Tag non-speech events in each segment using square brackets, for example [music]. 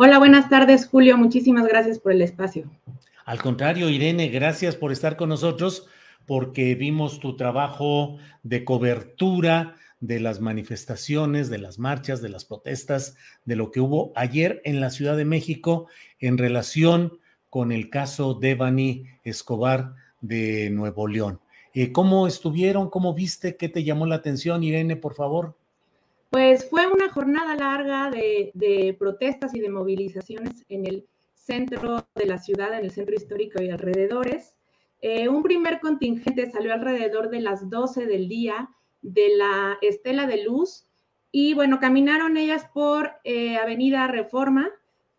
Hola, buenas tardes, Julio. Muchísimas gracias por el espacio. Al contrario, Irene, gracias por estar con nosotros porque vimos tu trabajo de cobertura de las manifestaciones, de las marchas, de las protestas, de lo que hubo ayer en la Ciudad de México en relación con el caso de Bani Escobar de Nuevo León. Eh, ¿Cómo estuvieron? ¿Cómo viste? ¿Qué te llamó la atención, Irene, por favor? Pues fue una jornada larga de, protestas y de movilizaciones en el centro de la ciudad, en el centro histórico y alrededores. Eh, un primer contingente salió alrededor de las 12 del día de la Estela de Luz y bueno, caminaron ellas por eh, Avenida Reforma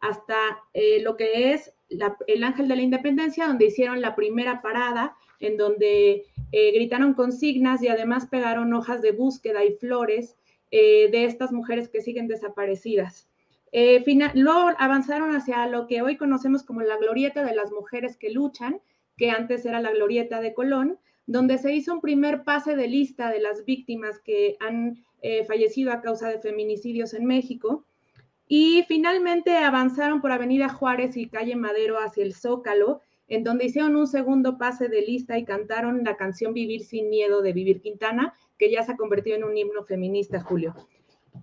hasta eh, lo que es el Ángel de la Independencia, donde hicieron la primera parada, en donde gritaron consignas y además pegaron hojas de búsqueda y flores eh, de estas mujeres que siguen desaparecidas. Eh, luego avanzaron hacia lo que hoy conocemos como la glorieta de las mujeres que luchan, que antes era la glorieta de Colón, donde se hizo un primer pase de lista de las víctimas que han eh, fallecido a causa de feminicidios en México. Y finalmente avanzaron por Avenida Juárez y Calle Madero hacia el Zócalo, en donde hicieron un segundo pase de lista y cantaron la canción Vivir sin Miedo de Vivir Quintana, que ya se ha convertido en un himno feminista, Julio.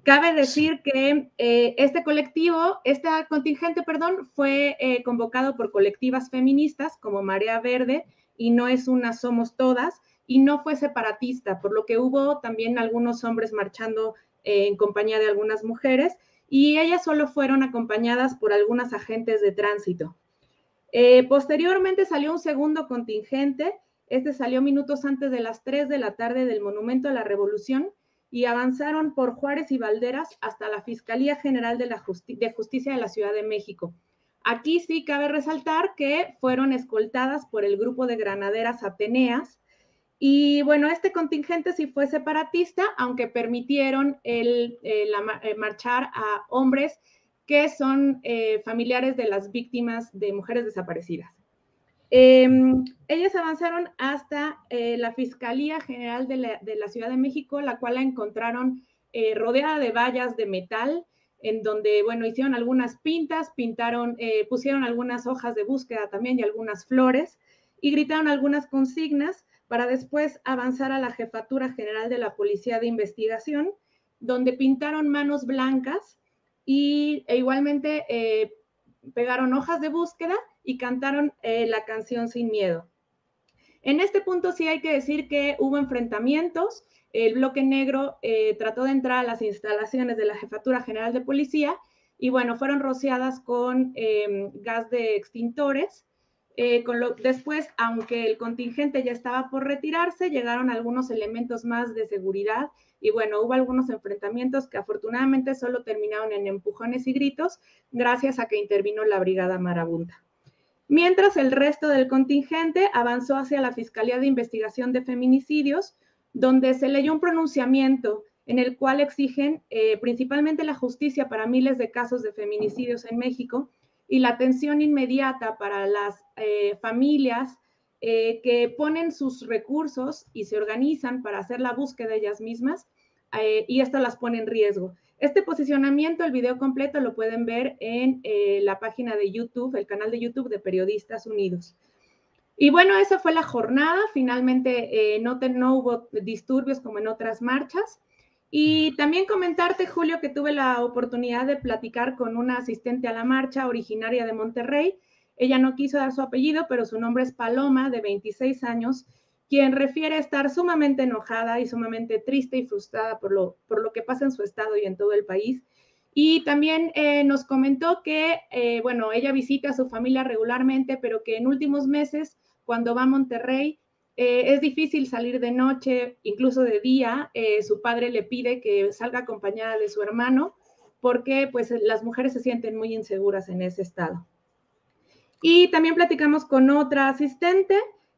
Cabe decir que eh, este colectivo, este contingente, perdón, fue eh, convocado por colectivas feministas como Marea Verde y no es una Somos Todas y no fue separatista, por lo que hubo también algunos hombres marchando eh, en compañía de algunas mujeres y ellas solo fueron acompañadas por algunas agentes de tránsito. Posteriormente salió un segundo contingente este salió minutos antes de las 3 de la tarde del Monumento a la Revolución y avanzaron por Juárez y Valderas hasta la Fiscalía General de, Justicia de la Ciudad de México. Aquí sí cabe resaltar que fueron escoltadas por el grupo de granaderas Ateneas. Y bueno, este contingente sí fue separatista, aunque permitieron el, eh, marchar a hombres que son eh, familiares de las víctimas de mujeres desaparecidas. Em, ellas avanzaron hasta eh, la Fiscalía General de la, Ciudad de México, la cual la encontraron eh, rodeada de vallas de metal, en donde, bueno, hicieron algunas pintas, pintaron, pusieron algunas hojas de búsqueda también y algunas flores, y gritaron algunas consignas para después avanzar a la Jefatura General de la Policía de Investigación, donde pintaron manos blancas y e igualmente pegaron hojas de búsqueda y cantaron eh, la canción Sin Miedo. En este punto sí hay que decir que hubo enfrentamientos. El bloque negro eh, trató de entrar a las instalaciones de la Jefatura General de Policía y bueno, fueron rociadas con em, gas de extintores. Eh, después, aunque el contingente ya estaba por retirarse, llegaron algunos elementos más de seguridad y bueno, hubo algunos enfrentamientos que afortunadamente solo terminaron en empujones y gritos gracias a que intervino la Brigada Marabunta. Mientras el resto del contingente avanzó hacia la Fiscalía de Investigación de Feminicidios, donde se leyó un pronunciamiento en el cual exigen eh, principalmente la justicia para miles de casos de feminicidios en México y la atención inmediata para las eh, familias eh, que ponen sus recursos y se organizan para hacer la búsqueda ellas mismas y esto las pone en riesgo. Este posicionamiento, el video completo, lo pueden ver en eh, la página de YouTube, el canal de YouTube de Periodistas Unidos. Y bueno, esa fue la jornada. Finalmente eh, no, no hubo disturbios como en otras marchas. Y también comentarte, Julio, que tuve la oportunidad de platicar con una asistente a la marcha originaria de Monterrey. Ella no quiso dar su apellido, pero su nombre es Paloma, de 26 años, quien refiere estar sumamente enojada y sumamente triste y frustrada por lo, por lo que pasa en su estado y en todo el país. Y también eh, nos comentó que, eh, bueno, ella visita a su familia regularmente, pero que en últimos meses, cuando va a Monterrey, eh, es difícil salir de noche, incluso de día. su padre le pide que salga acompañada de su hermano, porque pues las mujeres se sienten muy inseguras en ese estado. Y también platicamos con otra asistente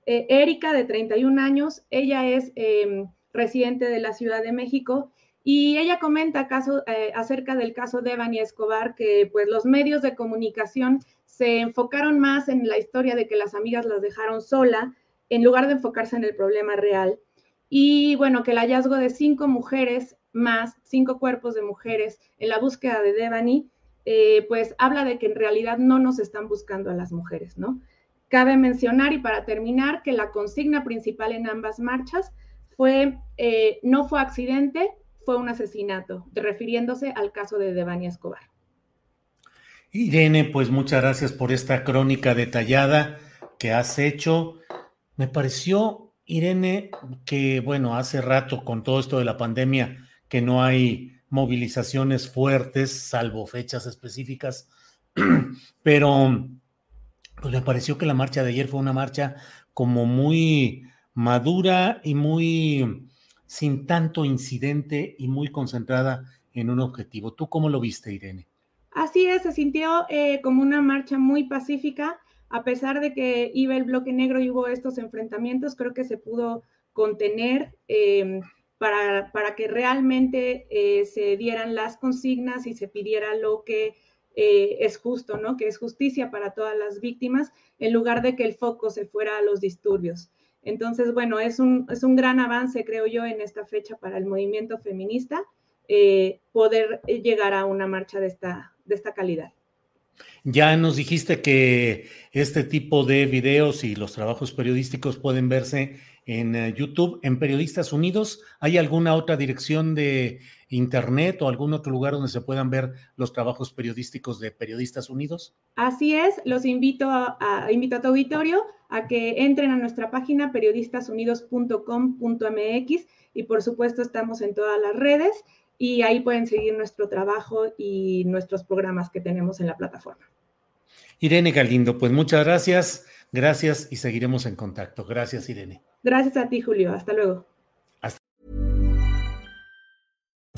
eh, Erika, de 31 años, ella es em, residente de la Ciudad de México y ella comenta eh, acerca del caso de Evany Escobar, que pues los medios de comunicación se enfocaron más en la historia de que las amigas las dejaron sola, en lugar de enfocarse en el problema real. Y bueno, que el hallazgo de cinco mujeres más, cinco cuerpos de mujeres en la búsqueda de Devani, eh, pues habla de que en realidad no nos están buscando a las mujeres, ¿no? Cabe mencionar y para terminar que la consigna principal en ambas marchas fue eh, no fue accidente, fue un asesinato, refiriéndose al caso de Devani Escobar. Irene, pues muchas gracias por esta crónica detallada que has hecho. Me pareció, Irene, que bueno, hace rato con todo esto de la pandemia, que no hay movilizaciones fuertes, salvo fechas específicas, [clears throat] pero pues me pareció que la marcha de ayer fue una marcha como muy madura y muy sin tanto incidente y muy concentrada en un objetivo. ¿Tú cómo lo viste, Irene? Así es, se sintió eh, como una marcha muy pacífica, a pesar de que iba el bloque negro y hubo estos enfrentamientos, creo que se pudo contener em, para, para, que realmente eh, se dieran las consignas y se pidiera lo que eh, es justo, ¿no? Que es justicia para todas las víctimas, en lugar de que el foco se fuera a los disturbios. Entonces, bueno, es un, es un gran avance, creo yo, en esta fecha para el movimiento feminista, eh, poder llegar a una marcha de esta, de esta calidad. Ya nos dijiste que este tipo de videos y los trabajos periodísticos pueden verse en eh, YouTube, en Periodistas Unidos. ¿Hay alguna otra dirección de internet o algún otro lugar donde se puedan ver los trabajos periodísticos de Periodistas Unidos? Así es, los invito a, invito a tu auditorio a que entren a nuestra página periodistasunidos.com.mx y por supuesto estamos en todas las redes y ahí pueden seguir nuestro trabajo y nuestros programas que tenemos en la plataforma. Irene Galindo, pues muchas gracias, gracias y seguiremos en contacto. Gracias, Irene. Gracias a ti, Julio. Hasta luego.